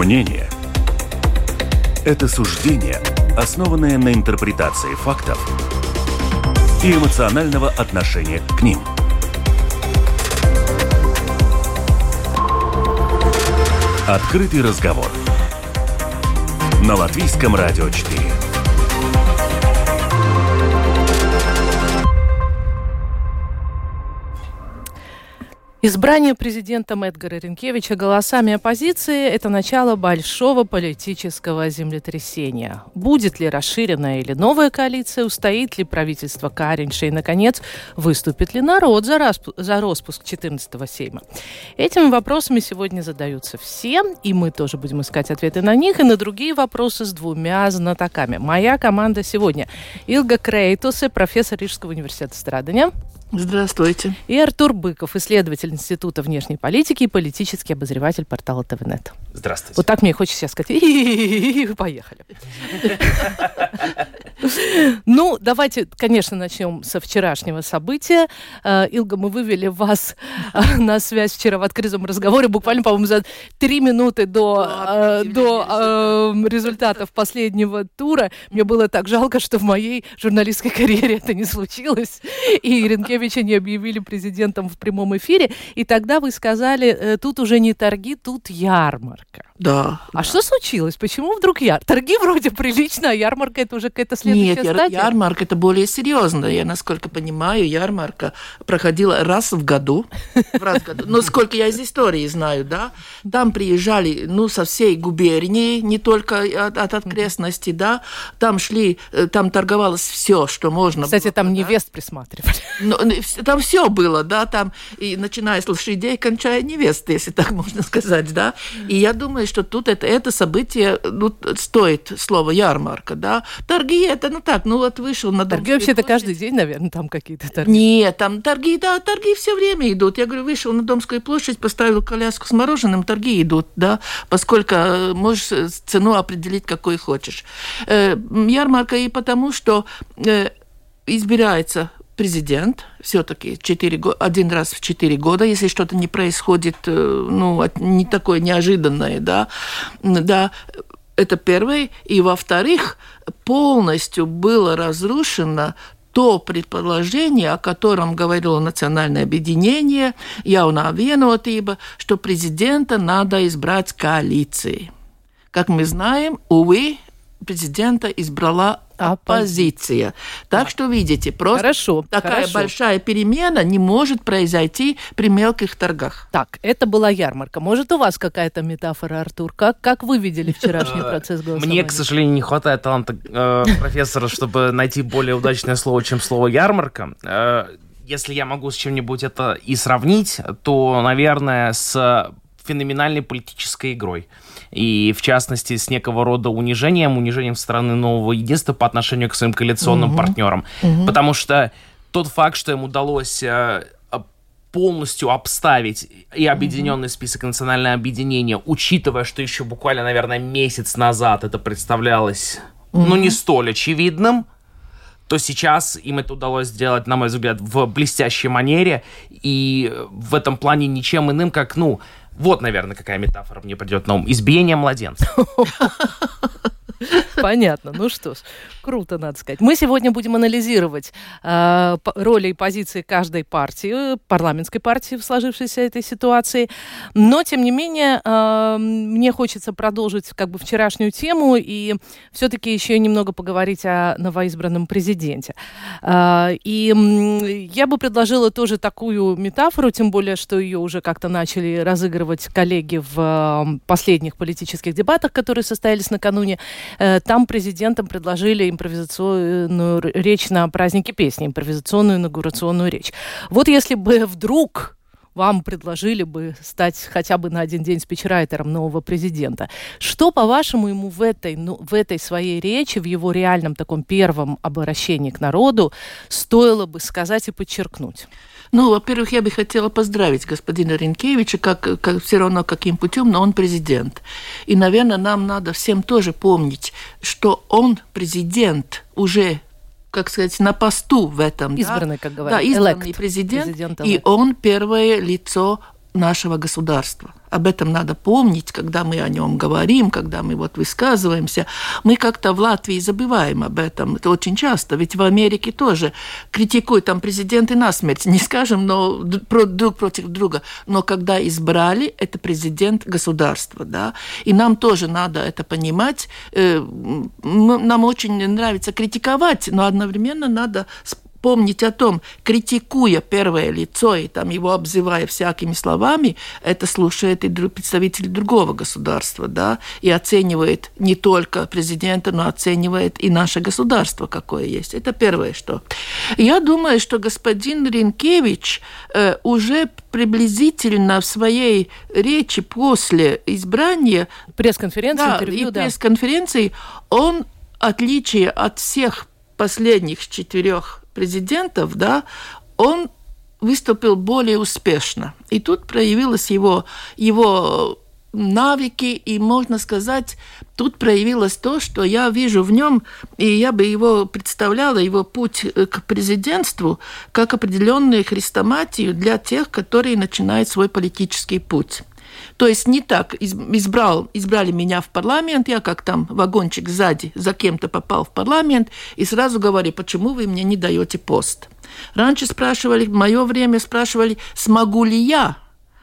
Мнение – это суждение, основанное на интерпретации фактов и эмоционального отношения к ним. Открытый разговор на Латвийском радио 4. Избрание президентом Эдгара Ренкевича голосами оппозиции – это начало большого политического землетрясения. Будет ли расширенная или новая коалиция, устоит ли правительство Каринша и, наконец, выступит ли народ за, расп... за распуск 14-го сейма? Этими вопросами сегодня задаются все, и мы тоже будем искать ответы на них и на другие вопросы с двумя знатоками. Моя команда сегодня – Илга Крейтусе, профессор Рижского университета Страдания. Здравствуйте. И Артур Быков, исследователь Института внешней политики и политический обозреватель портала ТВНет. Здравствуйте. Вот так мне хочется сейчас сказать. Поехали. Ну, давайте, конечно, начнем со вчерашнего события. Э, Илга, мы вывели вас э, на связь вчера в открытом разговоре, буквально, по-моему, за три минуты до, э, до результатов последнего тура. Мне было так жалко, что в моей журналистской карьере это не случилось. И Ренкевича не объявили президентом в прямом эфире. И тогда вы сказали, тут уже не торги, тут ярмарка. Да. А да. что случилось? Почему вдруг яр? Торги вроде прилично, а ярмарка это уже какая-то следующая Нет, стадия? ярмарка это более серьезно. Я, насколько понимаю, ярмарка проходила раз в году. Раз в году. Но сколько я из истории знаю, да, там приезжали, ну, со всей губернии, не только от, от окрестностей, да, там шли, э, там торговалось все, что можно Кстати, было, там да? невест присматривали. Ну, там все было, да, там, и начиная с лошадей, кончая невесты, если так можно сказать, да. И я думаю, что тут это, это событие ну, стоит слово ярмарка, да. Торги это, ну так, ну вот вышел на Торги вообще-то каждый день, наверное, там какие-то торги. Нет, там торги, да, торги все время идут. Я говорю, вышел на Домскую площадь, поставил коляску с мороженым, торги идут, да, поскольку э, можешь э, цену определить, какой хочешь. Э, ярмарка и потому, что избирается президент все-таки один раз в четыре года, если что-то не происходит, ну, не такое неожиданное, да, да, это первое. И во-вторых, полностью было разрушено то предположение, о котором говорило национальное объединение, Яуна Венотиба, что президента надо избрать коалицией. Как мы знаем, увы, президента избрала оппозиция. Так что, видите, просто хорошо, такая хорошо. большая перемена не может произойти при мелких торгах. Так, это была ярмарка. Может, у вас какая-то метафора, Артур? Как, как вы видели вчерашний процесс голосования? Мне, к сожалению, не хватает таланта э, профессора, чтобы найти более удачное слово, чем слово «ярмарка». Э, если я могу с чем-нибудь это и сравнить, то, наверное, с феноменальной политической игрой. И, в частности, с некого рода унижением, унижением страны нового единства по отношению к своим коалиционным угу. партнерам. Угу. Потому что тот факт, что им удалось э, полностью обставить и объединенный mm-hmm. список национальное объединение, учитывая, что еще буквально, наверное, месяц назад это представлялось, mm-hmm. ну, не столь очевидным, то сейчас им это удалось сделать, на мой взгляд, в блестящей манере, и в этом плане ничем иным, как, ну, вот, наверное, какая метафора мне придет на ум. Избиение младенца. Понятно. Ну что ж, круто, надо сказать. Мы сегодня будем анализировать э, роли и позиции каждой партии, парламентской партии в сложившейся этой ситуации. Но, тем не менее, э, мне хочется продолжить как бы вчерашнюю тему и все-таки еще немного поговорить о новоизбранном президенте. Э, и я бы предложила тоже такую метафору, тем более, что ее уже как-то начали разыгрывать коллеги в последних политических дебатах, которые состоялись накануне. Э, там президентам предложили импровизационную речь на празднике песни, импровизационную инаугурационную речь. Вот если бы вдруг вам предложили бы стать хотя бы на один день спичрайтером нового президента. Что, по-вашему, ему в этой, ну, в этой своей речи, в его реальном таком первом обращении к народу стоило бы сказать и подчеркнуть? Ну, во-первых, я бы хотела поздравить господина Ренкевича, как, как все равно каким путем, но он президент. И, наверное, нам надо всем тоже помнить, что он президент уже как сказать, на посту в этом. Избранный, да? как говорят. Да, избранный президент, президент и он первое лицо нашего государства. Об этом надо помнить, когда мы о нем говорим, когда мы вот высказываемся. Мы как-то в Латвии забываем об этом. Это очень часто. Ведь в Америке тоже критикуют там президенты насмерть. Не скажем, но друг против друга. Но когда избрали, это президент государства. Да? И нам тоже надо это понимать. Э, нам очень нравится критиковать, но одновременно надо помнить о том, критикуя первое лицо и там его обзывая всякими словами, это слушает и представители другого государства, да, и оценивает не только президента, но оценивает и наше государство, какое есть. Это первое, что. Я думаю, что господин Ренкевич э, уже приблизительно в своей речи после избрания... Пресс-конференции, да, интервью, и да. пресс-конференции, он, отличие от всех последних четырех президентов, да, он выступил более успешно. И тут проявилось его, его навыки, и, можно сказать, тут проявилось то, что я вижу в нем, и я бы его представляла, его путь к президентству, как определенную хрестоматию для тех, которые начинают свой политический путь. То есть не так избрал, избрали меня в парламент, я как там вагончик сзади за кем-то попал в парламент, и сразу говорю, почему вы мне не даете пост. Раньше спрашивали, в мое время спрашивали, смогу ли я,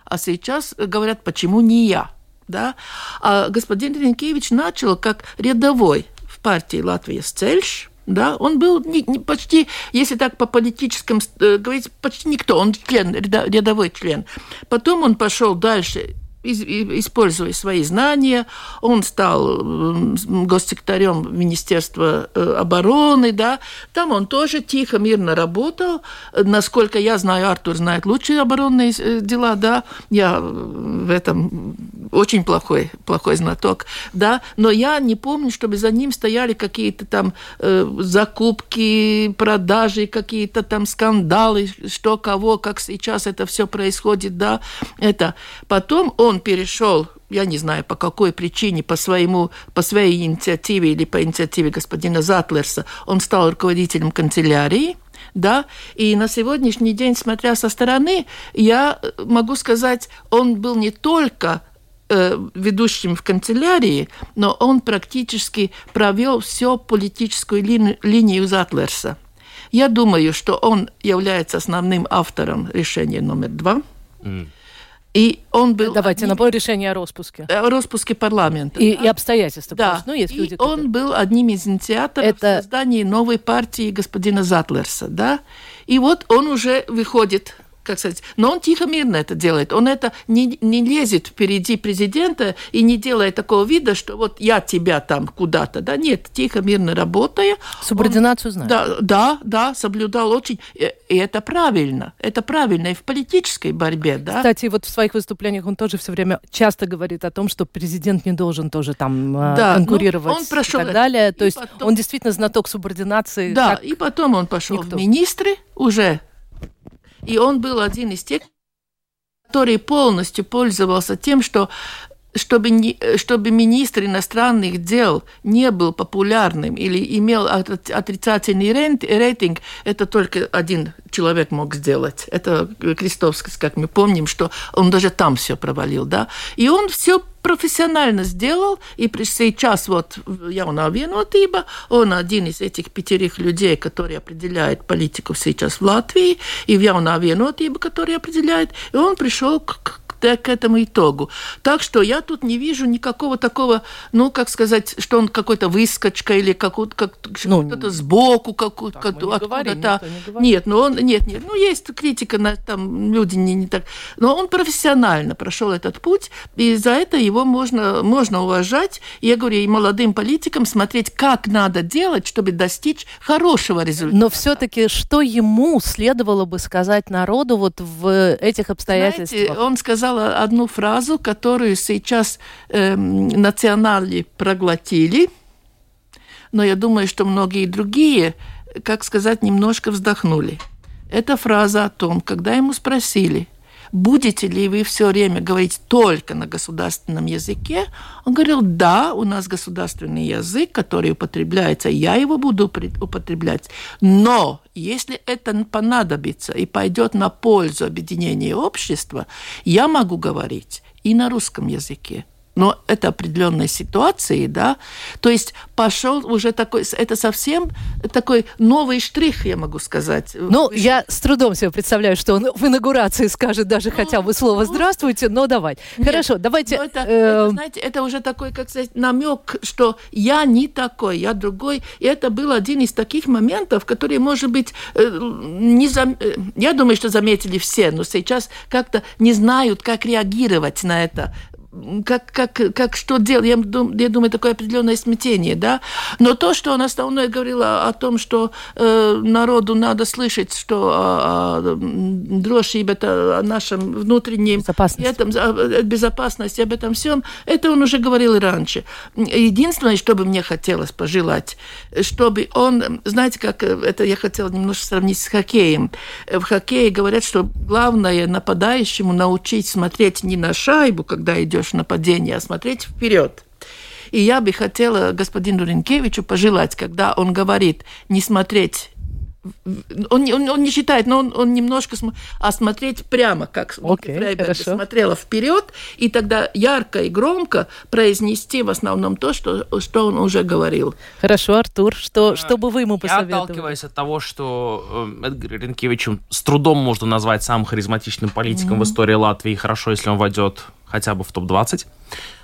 а сейчас говорят, почему не я. Да? А господин Ренкевич начал как рядовой в партии Латвия Цельш, да, он был не, не, почти, если так по политическим э, говорить, почти никто, он член, рядовой член. Потом он пошел дальше используя свои знания, он стал госсекретарем Министерства э, обороны, да, там он тоже тихо, мирно работал. Насколько я знаю, Артур знает лучшие оборонные э, дела, да, я в этом очень плохой, плохой знаток, да, но я не помню, чтобы за ним стояли какие-то там э, закупки, продажи, какие-то там скандалы, что кого, как сейчас это все происходит, да, это. Потом он перешел я не знаю по какой причине, по, своему, по своей инициативе или по инициативе господина Затлерса, он стал руководителем канцелярии, да, и на сегодняшний день, смотря со стороны, я могу сказать, он был не только Э, ведущим в канцелярии, но он практически провел всю политическую ли, линию Затлерса. Я думаю, что он является основным автором решения номер два. Mm. И он был... Давайте, одним... напомню, решение о распуске. О распуске парламента. И, да? и обстоятельства. Да. Ну, есть и люди, которые... он был одним из инициаторов Это... создания новой партии господина Затлерса. Да? И вот он уже выходит как сказать, но он тихо, мирно это делает. Он это не, не лезет впереди президента и не делает такого вида, что вот я тебя там куда-то, да, нет, тихо, мирно работая. Субординацию он, знает. Да, да, да, соблюдал очень, и, и это правильно, это правильно и в политической борьбе, да. Кстати, вот в своих выступлениях он тоже все время часто говорит о том, что президент не должен тоже там э, да, ну, конкурировать он прошел и так далее. То есть потом... он действительно знаток субординации. Да, и потом он пошел никто. в министры уже и он был один из тех, который полностью пользовался тем, что чтобы, не, чтобы министр иностранных дел не был популярным или имел отрицательный рейтинг, это только один человек мог сделать. Это Крестовский, как мы помним, что он даже там все провалил, да. И он все профессионально сделал, и сейчас вот Jaunā vienotība, он один из этих пятерых людей, которые определяют политику сейчас в Латвии, и в Jaunā vienotība, который определяет, и он пришел к к этому итогу. Так что я тут не вижу никакого такого, ну, как сказать, что он какой-то выскочка или какой-то как, ну, кто-то сбоку, какой то откуда-то. Не нет, ну он нет, нет, ну есть критика, на, там люди не, не так, но он профессионально прошел этот путь, и за это его можно, можно уважать. Я говорю, и молодым политикам смотреть, как надо делать, чтобы достичь хорошего результата. Но все-таки что ему следовало бы сказать народу вот в этих обстоятельствах? Знаете, он сказал сказала одну фразу, которую сейчас э, национали проглотили, но я думаю, что многие другие, как сказать, немножко вздохнули. Это фраза о том, когда ему спросили, будете ли вы все время говорить только на государственном языке? Он говорил, да, у нас государственный язык, который употребляется, я его буду употреблять, но если это понадобится и пойдет на пользу объединения общества, я могу говорить и на русском языке но это определенные ситуации, да, то есть пошел уже такой, это совсем такой новый штрих, я могу сказать. Ну, Вы... я с трудом себе представляю, что он в инаугурации скажет даже ну, хотя бы слово ну, «здравствуйте», но давай. Нет, Хорошо, давайте... Это, э... это, знаете, это уже такой, как сказать, намек, что я не такой, я другой, и это был один из таких моментов, которые, может быть, э, не зам... Э, я думаю, что заметили все, но сейчас как-то не знают, как реагировать на это как, как, как что делать, я, я думаю, такое определенное смятение, да, но то, что он основное говорил о, о том, что э, народу надо слышать, что о, о дрожжи, это о нашем внутреннем безопасности. Этом, о безопасности, об этом всем, это он уже говорил и раньше. Единственное, что бы мне хотелось пожелать, чтобы он, знаете, как э, это я хотела немножко сравнить с хоккеем. В хоккее говорят, что главное нападающему научить смотреть не на шайбу, когда идет идешь нападение, а смотреть вперед. И я бы хотела господину Ренкевичу пожелать, когда он говорит не смотреть он, он, он не считает, но он, он немножко см... а смотреть прямо, как okay, смотрела вперед, и тогда ярко и громко произнести в основном то, что, что он уже говорил. Хорошо, Артур, что, что бы вы ему посоветовали? Я отталкиваюсь от того, что э, Эдгар Ренкевичем с трудом можно назвать самым харизматичным политиком mm-hmm. в истории Латвии, хорошо, если он войдет хотя бы в топ-20.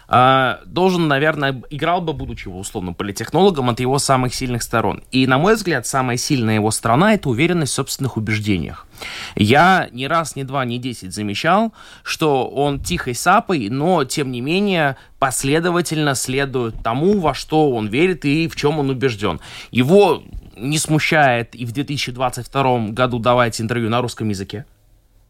А, должен, наверное, играл бы, будучи условно политехнологом, от его самых сильных сторон. И, на мой взгляд, самая сильная его сторона – это уверенность в собственных убеждениях. Я ни раз, ни два, ни десять замечал, что он тихой сапой, но, тем не менее, последовательно следует тому, во что он верит и в чем он убежден. Его не смущает и в 2022 году давать интервью на русском языке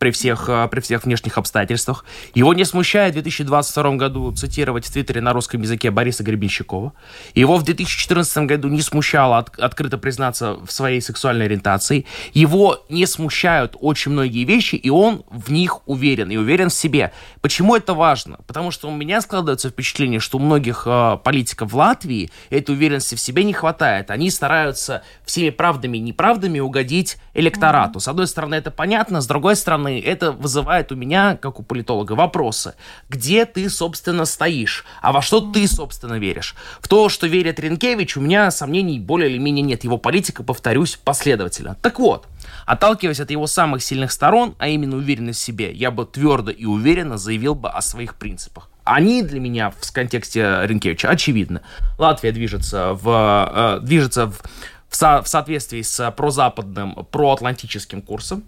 при всех, э, при всех внешних обстоятельствах. Его не смущает в 2022 году цитировать в Твиттере на русском языке Бориса Гребенщикова. Его в 2014 году не смущало от, открыто признаться в своей сексуальной ориентации. Его не смущают очень многие вещи, и он в них уверен, и уверен в себе. Почему это важно? Потому что у меня складывается впечатление, что у многих э, политиков в Латвии этой уверенности в себе не хватает. Они стараются всеми правдами и неправдами угодить электорату. С одной стороны, это понятно, с другой стороны, это вызывает у меня, как у политолога, вопросы. Где ты, собственно, стоишь? А во что ты, собственно, веришь? В то, что верит Ренкевич, у меня сомнений более или менее нет. Его политика, повторюсь, последовательно. Так вот, Отталкиваясь от его самых сильных сторон, а именно уверенность в себе, я бы твердо и уверенно заявил бы о своих принципах. Они для меня в контексте Ренкевича очевидны. Латвия движется в, э, движется в, в, со, в соответствии с прозападным, проатлантическим курсом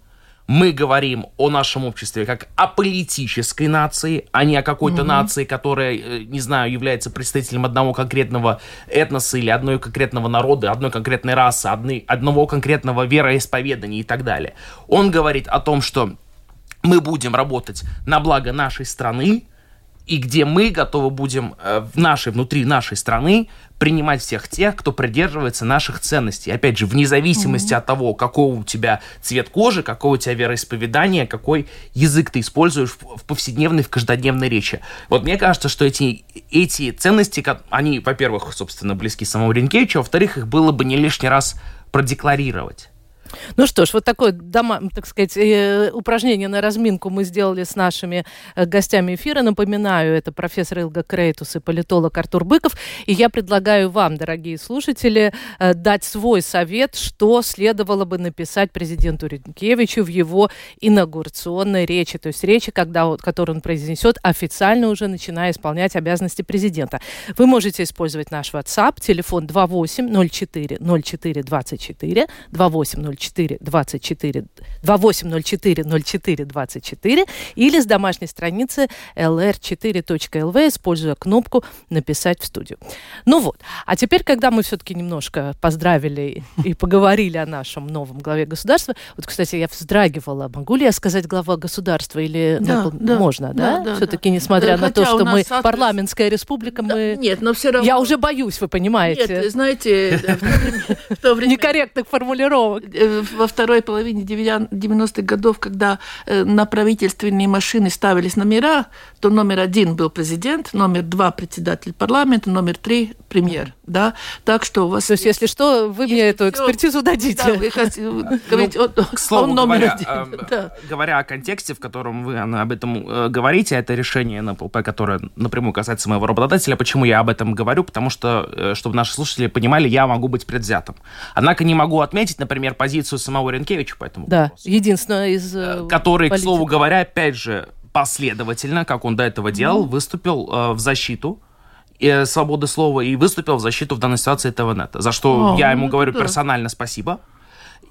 мы говорим о нашем обществе как о политической нации, а не о какой-то mm-hmm. нации, которая, э, не знаю, является представителем одного конкретного этноса или одной конкретного народа, одной конкретной расы, одной, одного конкретного вероисповедания и так далее. Он говорит о том, что мы будем работать на благо нашей страны, и где мы готовы будем э, в нашей, внутри нашей страны принимать всех тех, кто придерживается наших ценностей. Опять же, вне зависимости mm-hmm. от того, какого у тебя цвет кожи, какого у тебя вероисповедание, какой язык ты используешь в, в повседневной, в каждодневной речи. Вот мне кажется, что эти, эти ценности, они, во-первых, собственно, близки самому Ренкевичу, а во-вторых, их было бы не лишний раз продекларировать. Ну что ж, вот такое, так сказать, э, упражнение на разминку мы сделали с нашими э, гостями эфира. Напоминаю, это профессор Илга Крейтус и политолог Артур Быков. И я предлагаю вам, дорогие слушатели, э, дать свой совет, что следовало бы написать президенту Ренкевичу в его инаугурационной речи. То есть речи, когда, которую он произнесет, официально уже начиная исполнять обязанности президента. Вы можете использовать наш WhatsApp, телефон 2804 04 24, 28 04 24 2804 04 24 или с домашней страницы lr4.lv, используя кнопку «Написать в студию». Ну вот, а теперь, когда мы все-таки немножко поздравили и поговорили о нашем новом главе государства, вот, кстати, я вздрагивала, могу ли я сказать глава государства или да, да, можно, да? да? да все-таки, несмотря да, на то, что мы соответственно... парламентская республика, да, мы... Нет, но все равно... Я уже боюсь, вы понимаете. Нет, знаете, в то время... Некорректных формулировок. Э, во второй половине 90-х годов, когда э, на правительственные машины ставились номера, то номер один был президент, номер два председатель парламента, номер три премьер. Да? Так что у вас... То есть, если что, вы мне эту экспертизу дадите. Да, вы хотите говорить, ну, к слову говоря, э, говоря о контексте, в котором вы об этом говорите, это решение НПЛП, которое напрямую касается моего работодателя. Почему я об этом говорю? Потому что, чтобы наши слушатели понимали, я могу быть предвзятым. Однако не могу отметить, например, позицию самого Ренкевича по этому да, вопросу. единственное из э, Который, политиков. к слову говоря, опять же, последовательно, как он до этого делал, mm. выступил э, в защиту э, свободы слова и выступил в защиту в данной ситуации ТВНет, за что oh, я ему ну, говорю да. персонально спасибо.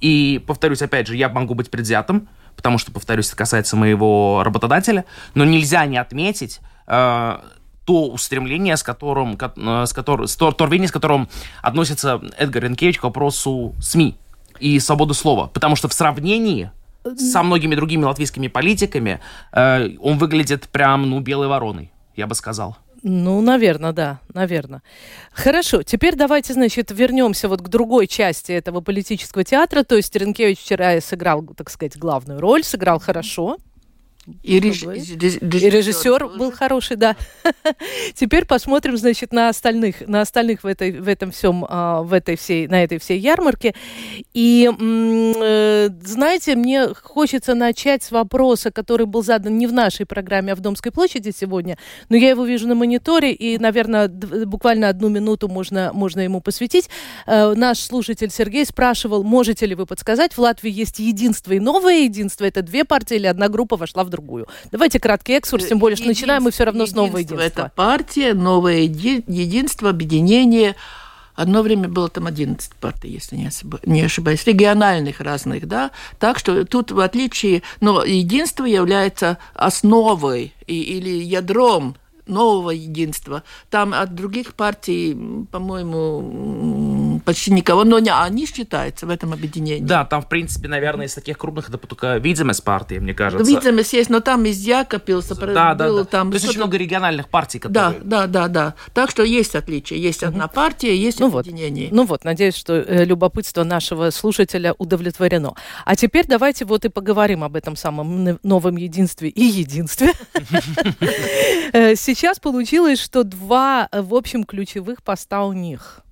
И, повторюсь, опять же, я могу быть предвзятым, потому что, повторюсь, это касается моего работодателя, но нельзя не отметить э, то устремление, с которым, э, с которым, с то, то рвение, с которым относится Эдгар Ренкевич к вопросу СМИ и свободы слова. Потому что в сравнении со многими другими латвийскими политиками э, он выглядит прям, ну, белой вороной, я бы сказал. Ну, наверное, да, наверное. Хорошо, теперь давайте, значит, вернемся вот к другой части этого политического театра. То есть Ренкевич вчера сыграл, так сказать, главную роль, сыграл хорошо. И, реж... и режиссер был хороший, да. Теперь посмотрим, значит, на остальных, на остальных в этой, в этом всем, а, в этой всей, на этой всей ярмарке. И э, знаете, мне хочется начать с вопроса, который был задан не в нашей программе, а в Домской площади сегодня, но я его вижу на мониторе, и, наверное, буквально одну минуту можно, можно ему посвятить. Э, наш слушатель Сергей спрашивал, можете ли вы подсказать, в Латвии есть единство и новое единство, это две партии или одна группа вошла в другую. Давайте краткий экскурс, тем более, что начинаем мы все равно с нового единства. Это партия, новое единство, объединение. Одно время было там 11 партий, если не ошибаюсь, региональных разных, да. Так что тут, в отличие, но единство является основой или ядром нового единства. Там от других партий, по-моему, почти никого, но не, они считаются в этом объединении. Да, там, в принципе, наверное, из таких крупных это только Видземес партии, мне кажется. Видземес есть, но там из Якопилса да, был, да, да. там... То есть очень много региональных партий, которые... Да, да, да, да. Так что есть отличия. Есть угу. одна партия, есть ну объединение. Вот. Ну вот, надеюсь, что э, любопытство нашего слушателя удовлетворено. А теперь давайте вот и поговорим об этом самом новом единстве и единстве. Э, сейчас получилось, что два, э, в общем, ключевых поста у них.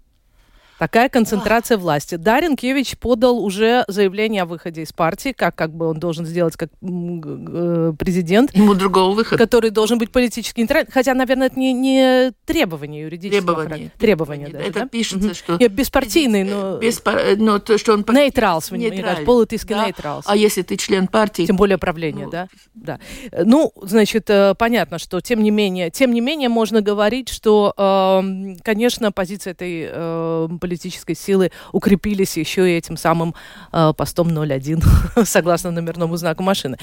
Такая концентрация власти. Дарин Кевич подал уже заявление о выходе из партии, как, как бы он должен сделать как э, президент. Ему другого выхода. Который должен быть политически нейтральным. Хотя, наверное, это не, не требование юридического требование. Требование, даже, Это да? пишется, угу. что... Я беспартийный, но... Беспар... но то, что он... Нейтралс, нейтраль. политический да? нейтралс. А если ты член партии... Тем более правления, ну... да? да. Ну, значит, э, понятно, что тем не менее, тем не менее можно говорить, что, эм, конечно, позиция этой политики политической силы укрепились еще и этим самым э, постом 01, согласно номерному знаку машины.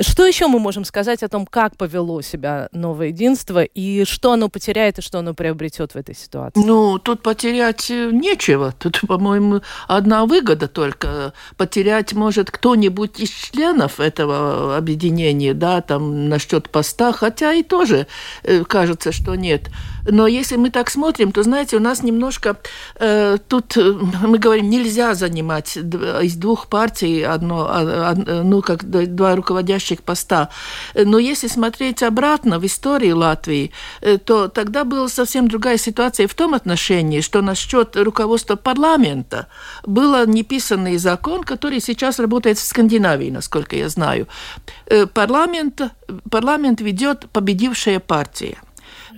Что еще мы можем сказать о том, как повело себя новое единство и что оно потеряет и что оно приобретет в этой ситуации? Ну, тут потерять э, нечего. Тут, по-моему, одна выгода только. Потерять может кто-нибудь из членов этого объединения, да, там насчет поста, хотя и тоже э, кажется, что нет. Но если мы так смотрим, то, знаете, у нас немножко э, тут, э, мы говорим, нельзя занимать из двух партий одно, а, а, ну, как два руководящих поста. Но если смотреть обратно в истории Латвии, э, то тогда была совсем другая ситуация в том отношении, что насчет руководства парламента был неписанный закон, который сейчас работает в Скандинавии, насколько я знаю. Э, парламент, парламент ведет победившая партия.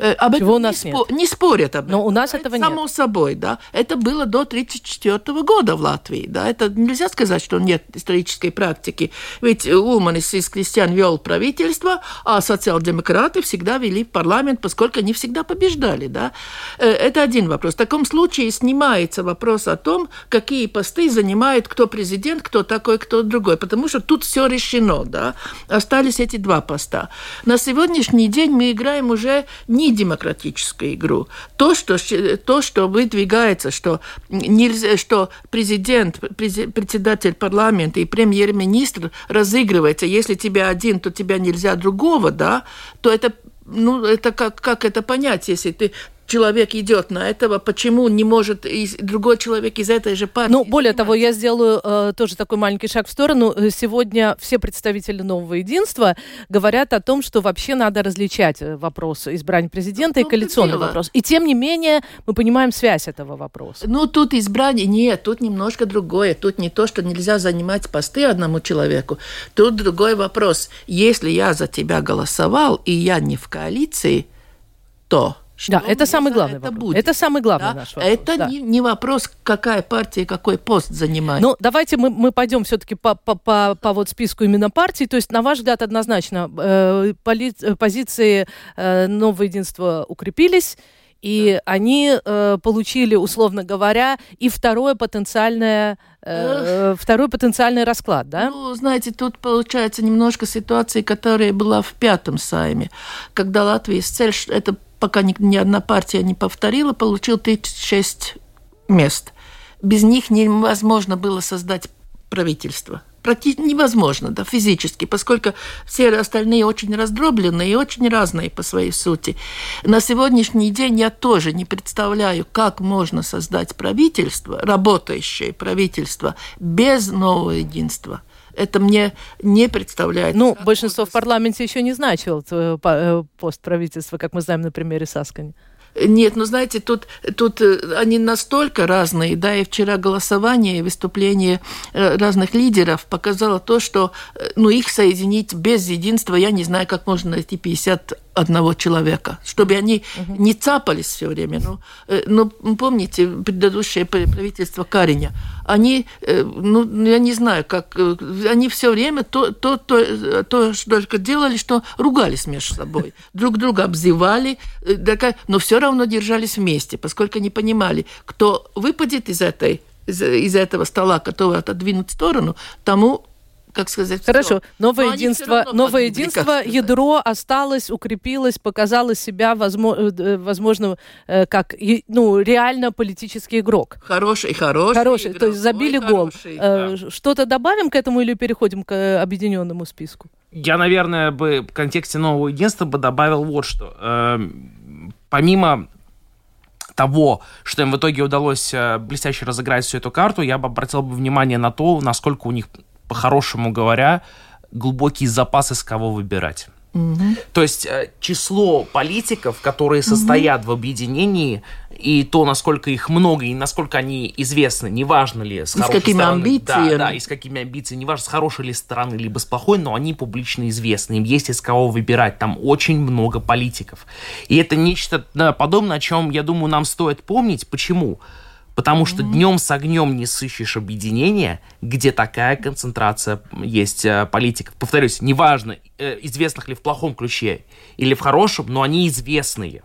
Э, об Чего этом у нас не, нет. не спорят об этом. Но у нас этого это нет. Само собой, да. Это было до 1934 года в Латвии, да. Это нельзя сказать, что нет исторической практики. Ведь Улманис из крестьян вел правительство, а социал-демократы всегда вели парламент, поскольку они всегда побеждали, да. Э, это один вопрос. В таком случае снимается вопрос о том, какие посты занимает кто президент, кто такой, кто другой, потому что тут все решено, да. Остались эти два поста. На сегодняшний день мы играем уже не демократическую игру. То, что, то, что выдвигается, что, нельзя, что президент, председатель парламента и премьер-министр разыгрывается, если тебя один, то тебя нельзя другого, да, то это ну, это как, как это понять, если ты человек идет на этого, почему не может и другой человек из этой же партии? Ну, более того, я сделаю э, тоже такой маленький шаг в сторону. Э, сегодня все представители нового единства говорят о том, что вообще надо различать э, вопрос избрания президента ну, и коалиционный вопрос. И тем не менее мы понимаем связь этого вопроса. Ну, тут избрание, нет, тут немножко другое. Тут не то, что нельзя занимать посты одному человеку. Тут другой вопрос. Если я за тебя голосовал, и я не в коалиции, то что да, это самый главный это вопрос. Будет. Это самый главный да? наш вопрос. Это да. не, не вопрос, какая партия какой пост занимает. Ну, давайте мы, мы пойдем все-таки по, по, по, по вот списку именно партий. То есть, на ваш взгляд, однозначно э, поли, позиции э, нового единства укрепились. И да. они э, получили, условно говоря, и второе потенциальное, э, второй потенциальный расклад, да? Ну, знаете, тут получается немножко ситуация, которая была в пятом сайме, когда Латвия цель, это пока ни, ни одна партия не повторила, получил 36 мест. Без них невозможно было создать правительство. Практически невозможно, да, физически, поскольку все остальные очень раздробленные и очень разные по своей сути. На сегодняшний день я тоже не представляю, как можно создать правительство, работающее правительство, без нового единства – это мне не представляется. Ну, большинство в парламенте еще не значило э, э, пост правительства, как мы знаем на примере Саскани. Нет, ну знаете, тут, тут э, они настолько разные, да, и вчера голосование и выступление разных лидеров показало то, что ну, их соединить без единства, я не знаю, как можно найти 50 одного человека, чтобы они угу. не цапались все время. Ну, э, ну, помните, предыдущее правительство Кариня, они, э, ну, я не знаю, как, э, они все время то, то, то, то что только делали, что ругались между собой, друг друга обзывали, но все равно держались вместе, поскольку они понимали, кто выпадет из этой из, из этого стола, который отодвинут в сторону, тому как сказать, Хорошо, все. новое Но единство, новое единство, ядро осталось, укрепилось, показало себя, возможно, э, возможно э, как ну, реально политический игрок. Хороший, хороший. Хороший, игрок, то есть забили гол. Э, да. Что-то добавим к этому или переходим к объединенному списку? Я, наверное, бы в контексте нового единства бы добавил вот что. Эм, помимо того, что им в итоге удалось блестяще разыграть всю эту карту, я бы обратил бы внимание на то, насколько у них по-хорошему говоря, глубокий запас, из кого выбирать. Угу. То есть э, число политиков, которые состоят угу. в объединении, и то, насколько их много, и насколько они известны, неважно ли с, и с какими стороны, амбициями. Да, да, и с какими амбициями, неважно, с хорошей ли стороны, либо с плохой, но они публично известны, им есть из кого выбирать, там очень много политиков. И это нечто подобное, о чем, я думаю, нам стоит помнить. Почему? Потому что mm-hmm. днем с огнем не сыщешь объединения, где такая концентрация есть э, политиков. Повторюсь, неважно, э, известных ли в плохом ключе или в хорошем, но они известные.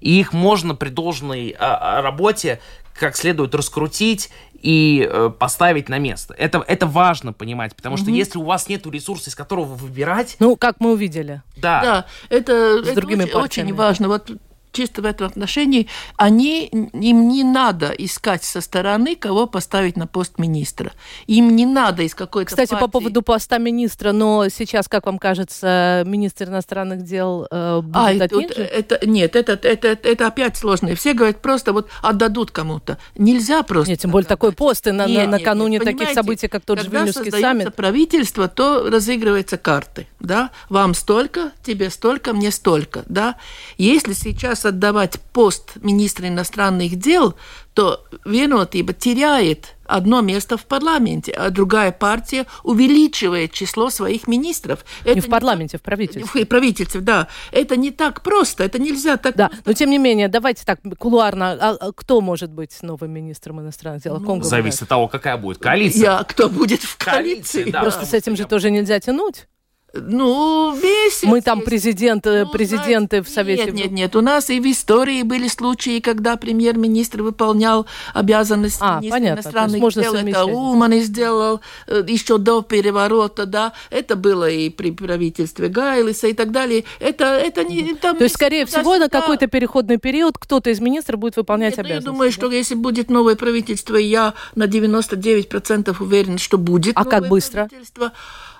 И их можно при должной э, работе как следует раскрутить и э, поставить на место. Это, это важно понимать, потому что если у вас нет ресурса, из которого выбирать... Ну, как мы увидели. Да. Да, это, с это другими очень, очень важно. Вот чисто в этом отношении, они, им не надо искать со стороны, кого поставить на пост министра. Им не надо из какой-то Кстати, партии... по поводу поста министра, но сейчас, как вам кажется, министр иностранных дел э, будет а, один это, это, Нет, это, это, это, это опять сложно. Все говорят, просто вот отдадут кому-то. Нельзя просто... Нет, тем более такой пост, и на, нет, на, накануне нет, таких событий, как тот же Вильнюсский саммит. Правительство, то разыгрываются карты. Да? Вам столько, тебе столько, мне столько. Да? Если сейчас отдавать пост министра иностранных дел, то Венотиба теряет одно место в парламенте, а другая партия увеличивает число своих министров. Это не в парламенте, не, в правительстве. В правительстве, да. Это не так просто, это нельзя так Да, но тем не менее, давайте так, кулуарно, а, а кто может быть новым министром иностранных дел? Ну, зависит от того, какая будет коалиция. Я, кто будет в коалиции. коалиции да. Просто с этим же тоже нельзя тянуть. Ну, весь. Мы там президент, ну, президенты знаете, в Совете. Нет, нет, нет. У нас и в истории были случаи, когда премьер-министр выполнял обязанности а, министра понятно. иностранных можно дел. Это Улман сделал э, еще до переворота, да. Это было и при правительстве Гайлиса и так далее. Это, это не... Там То есть, скорее всего, на какой-то переходный период кто-то из министров будет выполнять нет, обязанности. Ну, я думаю, да? что если будет новое правительство, я на 99% уверен, что будет А как быстро?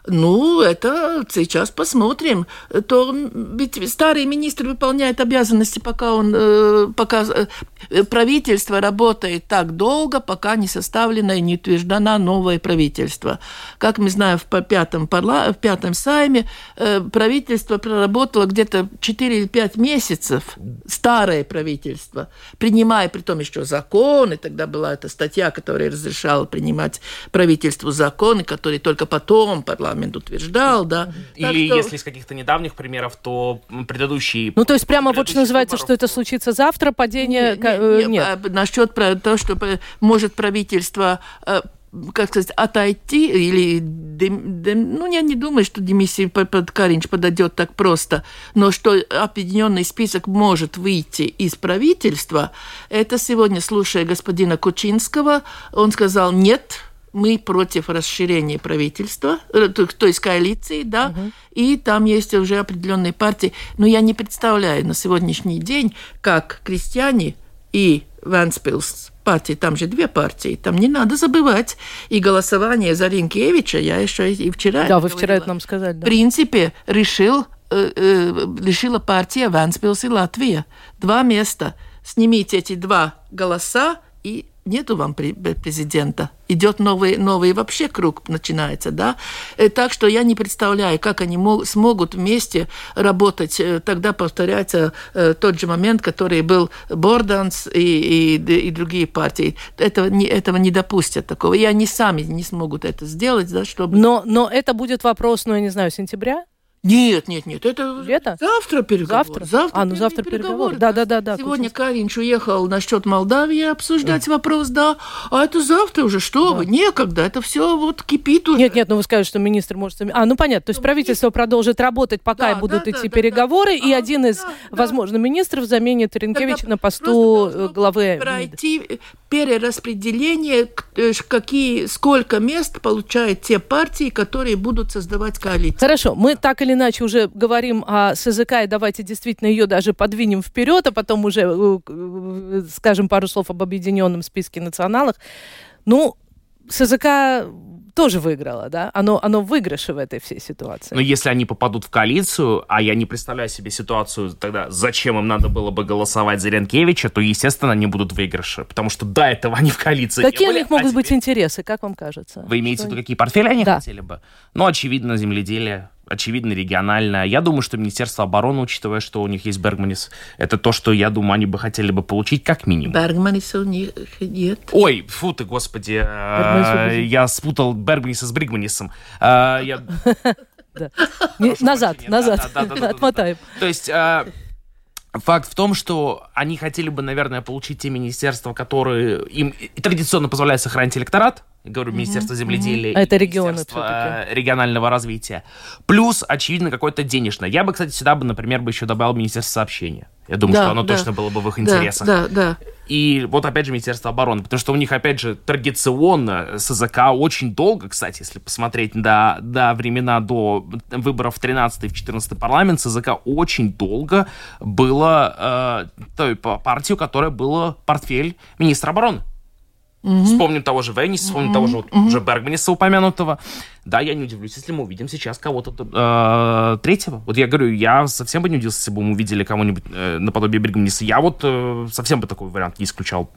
Ну, это сейчас посмотрим. То ведь старый министр выполняет обязанности, пока он, э, пока э, правительство работает так долго, пока не составлено и не утверждено новое правительство. Как мы знаем, в пятом, парла, в пятом сайме э, правительство проработало где-то 4 или 5 месяцев, старое правительство, принимая при том еще законы, тогда была эта статья, которая разрешала принимать правительству законы, которые только потом парламент парламент утверждал, да. Или что... если из каких-то недавних примеров, то предыдущий... Ну, то есть прямо вот что называется, выборов... что это случится завтра, падение... Не, не, не, нет. А, насчет того, что может правительство э, как сказать, отойти или... Дем, дем, ну, я не думаю, что Демисий под Каринч подойдет так просто, но что определенный список может выйти из правительства, это сегодня, слушая господина Кучинского, он сказал «нет», мы против расширения правительства, э, то есть коалиции, да, угу. и там есть уже определенные партии. Но я не представляю на сегодняшний день, как крестьяне и Ванспилс партии, там же две партии, там не надо забывать. И голосование за Ринкевича, я еще и вчера... Да, вы вчера это нам сказали. Да. В принципе, решил, э, э, решила партия Ванспилс и Латвия. Два места. Снимите эти два голоса, нету вам президента. Идет новый, новый вообще круг начинается, да. Э, так что я не представляю, как они мог, смогут вместе работать. Э, тогда повторяется э, тот же момент, который был Борданс и, и, и другие партии. Этого не, этого не допустят такого. И они сами не смогут это сделать, да, чтобы... Но, но это будет вопрос, ну, я не знаю, сентября? Нет, нет, нет, это Лето? завтра переговор. Завтра? завтра а, ну завтра переговор. Да, да, да, да. Сегодня Каринч уехал насчет Молдавии обсуждать да. вопрос, да. А это завтра уже, что да. вы, некогда, это все вот кипит уже. Нет, нет, ну вы скажете, что министр может... А, ну понятно, то есть ну, правительство министр... продолжит работать, пока да, будут да, идти да, переговоры, да, и а, один из, да, возможно, министров заменит Ренкевича на посту э, главы... Пройти перераспределение, э, какие, сколько мест получают те партии, которые будут создавать коалицию. Хорошо, мы так или иначе уже говорим о СЗК, и давайте действительно ее даже подвинем вперед, а потом уже э, э, скажем пару слов об объединенном списке националов. Ну, СЗК тоже выиграла, да? Оно, оно выигрыше в этой всей ситуации. Но если они попадут в коалицию, а я не представляю себе ситуацию тогда, зачем им надо было бы голосовать за Ренкевича, то, естественно, они будут в выигрыше, потому что до этого они в коалиции Какие у них могут а быть теперь... интересы, как вам кажется? Вы имеете в виду, какие портфели они да. хотели бы? Ну, очевидно, земледелие, очевидно, региональная. Я думаю, что Министерство обороны, учитывая, что у них есть Бергманис, это то, что, я думаю, они бы хотели бы получить как минимум. Бергманиса у них нет. Ой, фу ты, господи, э, я спутал Бергманиса с Бригманисом. Э, назад, назад, отмотаем. То есть... Э, факт в том, что они хотели бы, наверное, получить те министерства, которые им традиционно позволяют сохранить электорат, говорю, Министерство земледелия, mm-hmm. это регионы Министерство регионального развития. Плюс, очевидно, какое-то денежное. Я бы, кстати, сюда бы, например, бы еще добавил Министерство сообщения. Я думаю, да, что оно да. точно было бы в их интересах. Да, да, да. И вот опять же Министерство обороны, потому что у них, опять же, традиционно СЗК очень долго, кстати, если посмотреть до, до времена до выборов в 13 в 14 парламент, СЗК очень долго было э, той партию, которая была портфель министра обороны. Угу. Вспомним того же Венниса, вспомним угу. того же вот, угу. уже Бергманиса упомянутого. Да, я не удивлюсь, если мы увидим сейчас кого-то э, третьего. Вот я говорю, я совсем бы не удивился, если бы мы увидели кого-нибудь э, наподобие Бергманиса. Я вот э, совсем бы такой вариант не исключал.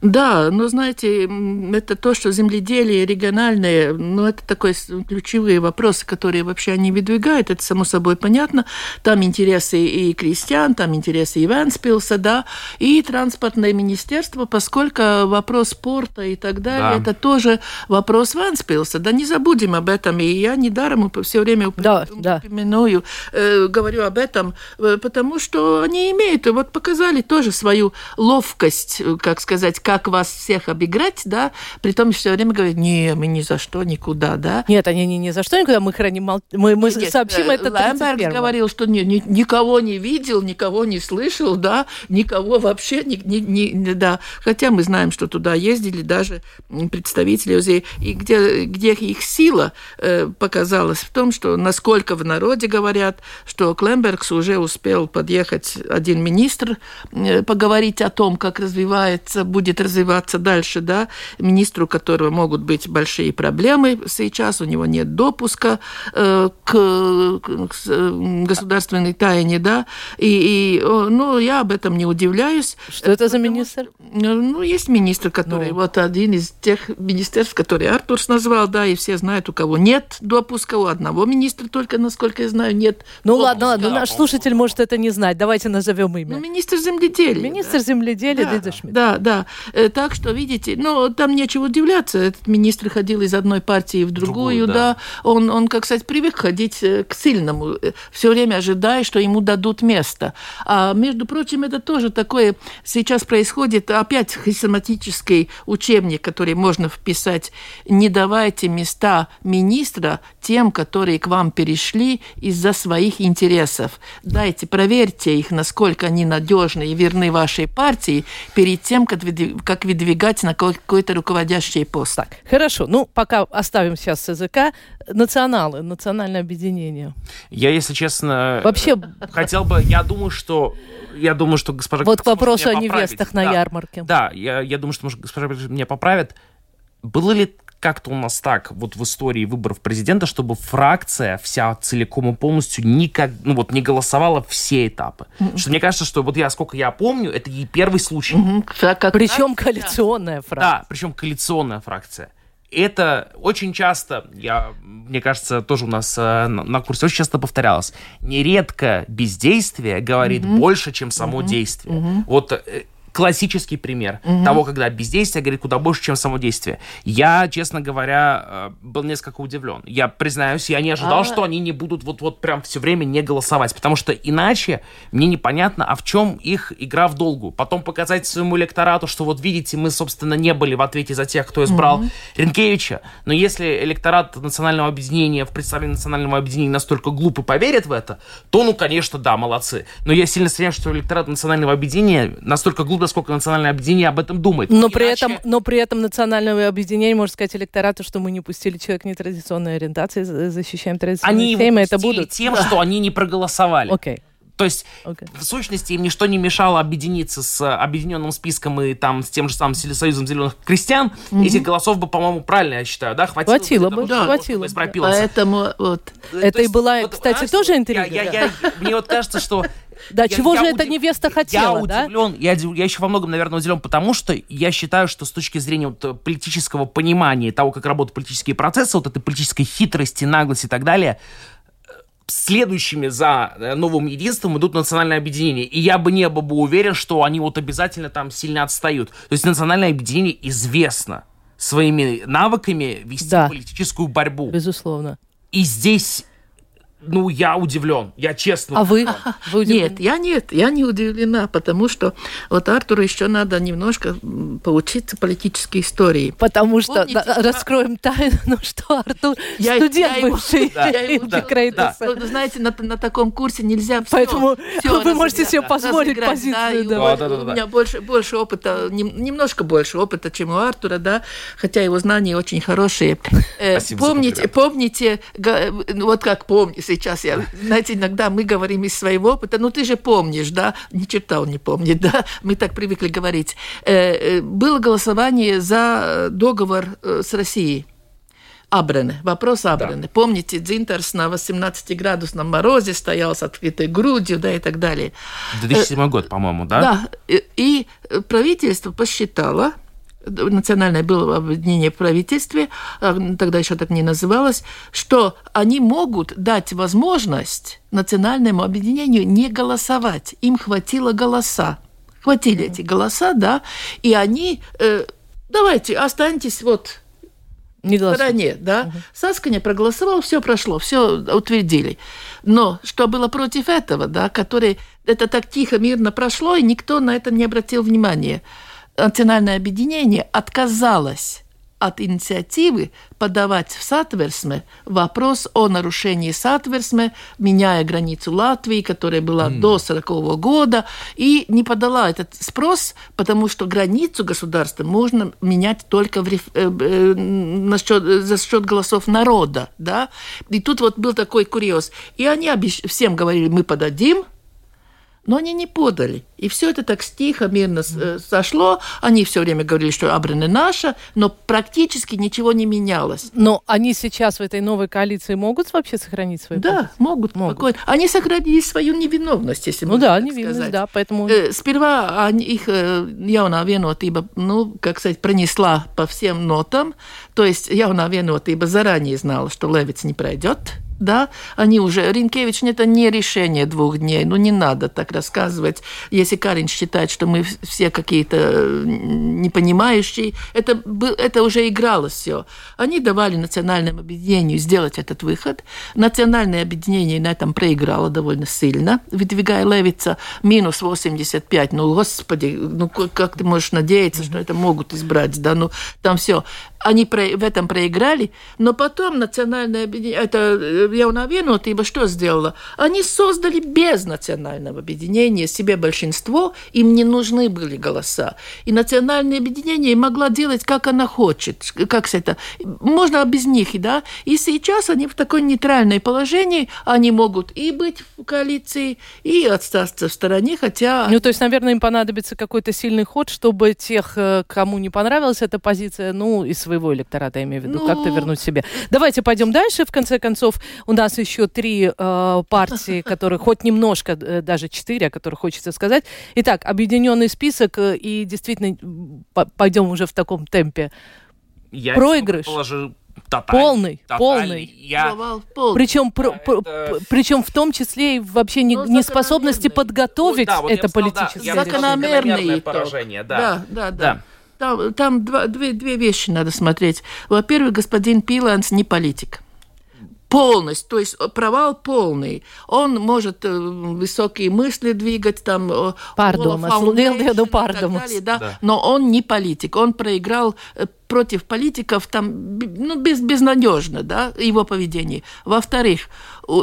Да, но знаете, это то, что земледелие региональное, ну, это такой ключевые вопросы, которые вообще они выдвигают, это само собой понятно. Там интересы и крестьян, там интересы и Венспилса, да, и транспортное министерство, поскольку вопрос порта и так далее, да. это тоже вопрос Венспилса. Да не забудем об этом, и я недаром все время да, упомяную, да. э, говорю об этом, э, потому что они имеют, вот показали тоже свою ловкость, э, как сказать, сказать, как вас всех обыграть, да, при том все время говорят, не, мы ни за что никуда, да. Нет, они не ни за что никуда, мы храним, мол... мы, мы Нет, сообщим это Лэмберг говорил, что ни, ни, никого не видел, никого не слышал, да, никого вообще, ни, ни, ни, да, хотя мы знаем, что туда ездили даже представители УЗИ, и где, где их сила э, показалась в том, что насколько в народе говорят, что Клембергс уже успел подъехать один министр, э, поговорить о том, как развивается, будет развиваться дальше, да, министру, у которого могут быть большие проблемы сейчас, у него нет допуска э, к, к государственной тайне, да, и, и ну, я об этом не удивляюсь. Что это за министр? Ну, есть министр, который, ну. вот один из тех министерств, которые Артурс назвал, да, и все знают, у кого нет допуска, у одного министра только, насколько я знаю, нет. Ну, ладно, ладно, наш слушатель может это не знать, давайте назовем имя. Ну, министр земледелия. Министр да. земледелия да, Дида Шмидт. Да, да. Э, так что, видите, ну, там нечего удивляться. Этот министр ходил из одной партии в другую, Другую, да. да. Он, он, как сказать, привык ходить э, к сильному, э, все время ожидая, что ему дадут место. А, между прочим, это тоже такое сейчас происходит, опять хрестоматический учебник, который можно вписать. Не давайте места министра тем, которые к вам перешли из-за своих интересов. Дайте, проверьте их, насколько они надежны и верны вашей партии перед тем, как, как выдвигать на какой-то руководящий пост. Так, хорошо. Ну, пока оставим сейчас языка. Националы, национальное объединение. Я, если честно, вообще хотел бы, я думаю, что я думаю, что госпожа... Вот к вопросу о невестах на да, ярмарке. Да, я, я думаю, что может, госпожа меня поправит. Было ли как-то у нас так вот в истории выборов президента, чтобы фракция вся целиком и полностью никак, ну вот не голосовала все этапы. Mm-hmm. Что мне кажется, что вот я, сколько я помню, это и первый случай. Mm-hmm. Причем коалиционная фракция. Да, причем коалиционная фракция. Это очень часто, я, мне кажется, тоже у нас э, на, на курсе очень часто повторялось. Нередко бездействие говорит mm-hmm. больше, чем само mm-hmm. действие. Mm-hmm. Вот э, классический пример угу. того, когда бездействие говорит куда больше, чем само действие. Я, честно говоря, э, был несколько удивлен. Я признаюсь, я не ожидал, а... что они не будут вот-вот прям все время не голосовать, потому что иначе мне непонятно, а в чем их игра в долгу. Потом показать своему электорату, что вот видите, мы, собственно, не были в ответе за тех, кто избрал угу. Ренкевича, но если электорат национального объединения в представлении национального объединения настолько глупо поверит в это, то, ну, конечно, да, молодцы. Но я сильно сомневаюсь, что электорат национального объединения настолько глупо сколько национальное объединение об этом думает. Но, Иначе... при этом, но при этом национальное объединение может сказать электорату, что мы не пустили человека нетрадиционной ориентации, защищаем традиционные они темы. это будут тем, что они не проголосовали. Окей. Okay. То есть, okay. в сущности, им ничто не мешало объединиться с объединенным списком и там с тем же самым Союзом зеленых крестьян. Mm-hmm. Этих голосов бы, по-моему, правильно, я считаю, да? Хватило, хватило бы, да, хватило. Поэтому вот... Это есть, и была, вот, кстати, тоже интрига. Я, я, я, мне вот кажется, что да, я, чего я же удив... эта невеста хотела, я да? Удивлен, я, я еще во многом, наверное, удивлен, потому что я считаю, что с точки зрения вот политического понимания того, как работают политические процессы, вот этой политической хитрости, наглости и так далее, следующими за э, новым единством идут национальные объединения. И я бы не был бы уверен, что они вот обязательно там сильно отстают. То есть национальное объединение известно своими навыками вести да, политическую борьбу. Безусловно. И здесь ну, я удивлен, я честно. А вы? вы нет, я нет, я не удивлена, потому что вот Артуру еще надо немножко поучиться политической истории. Потому что, Помните, да, раскроем тайну, ну что Артур я, студент я бывший да, да, да. Ну, знаете, на, на таком курсе нельзя все, Поэтому все вы можете себе позволить позицию. Да, да, да, да, У меня больше, больше опыта, немножко больше опыта, чем у Артура, да, хотя его знания очень хорошие. Э, Спасибо помните, помните, вот как помните, сейчас я, знаете, иногда мы говорим из своего опыта, ну ты же помнишь, да, ни черта он не помнит, да, мы так привыкли говорить. Э, э, было голосование за договор э, с Россией. Абрене, вопрос Абрене. Да. Помните, Дзинтерс на 18-градусном морозе стоял с открытой грудью, да, и так далее. 2007 год, по-моему, да? Да, и правительство посчитало, национальное было объединение в правительстве, а, тогда еще так не называлось, что они могут дать возможность национальному объединению не голосовать. Им хватило голоса. Хватили эти голоса, да, и они, э, давайте, останьтесь вот не в стороне, да. Угу. Сасканя проголосовал, все прошло, все утвердили. Но что было против этого, да, который это так тихо, мирно прошло, и никто на это не обратил внимания национальное объединение отказалось от инициативы подавать в Сатверсме вопрос о нарушении Сатверсме, меняя границу Латвии, которая была mm. до 40 -го года, и не подала этот спрос, потому что границу государства можно менять только в, э, э, на счет, за счет голосов народа. Да? И тут вот был такой курьез. И они всем говорили, мы подадим, но они не подали. И все это так тихо, мирно э, сошло. Они все время говорили, что Абрана наша, но практически ничего не менялось. Но они сейчас в этой новой коалиции могут вообще сохранить свою Да, могут, Могут. спокойно. Они сохранили свою невиновность, если Ну можно да, так невинность, сказать. да, поэтому... Э, Сперва они, их э, jaunā vienotība, ну, как сказать, пронесла по всем нотам. То есть jaunā vienotība заранее знала, что Левиц не пройдет. Да, они уже, Ринкевич, это не решение двух дней, ну не надо так рассказывать. Если Карин считает, что мы все какие-то непонимающие, это, это уже игралось все. Они давали национальному объединению сделать этот выход. Национальное объединение на этом проиграло довольно сильно, выдвигая Левица минус 85. Ну, господи, ну как ты можешь надеяться, что это могут избрать, да, ну там все. Они про- в этом проиграли, но потом национальное объединение, это э, vienotība что сделала? Они создали без национального объединения себе большинство, им не нужны были голоса. И национальное объединение могла делать, как она хочет. Как это? Можно без них, да? И сейчас они в такой нейтральной положении, они могут и быть в коалиции, и остаться в стороне, хотя... Ну, то есть, наверное, им понадобится какой-то сильный ход, чтобы тех, э, кому не понравилась эта позиция, ну, из своего электората, я имею в виду, Ну, как-то вернуть себе. Давайте пойдем дальше. В конце концов, у нас еще три э, партии, которые хоть немножко, э, даже четыре, о которых хочется сказать. Итак, объединенный список, э, и действительно по- пойдем уже в таком темпе. Я Проигрыш. положу тоталь- Полный, тотальный. полный. Я, Провал полный. Причем, про- Да, про- это- причем в том числе и вообще не- Ну, неспособности подготовить Да, вот это сказал, да, политическое Закономерный закономерное поражение, да. Да, да, да. Да. Там, там два- две, две вещи надо смотреть. Во-первых, господин Пиланс не политик. Полностью, то есть провал полный. Он может э, высокие мысли двигать, там... и так pārdomas. далее, да. Да. Но он не политик. Он проиграл э, против политиков там, ну, без, безнадежно, да, его поведение. Во-вторых,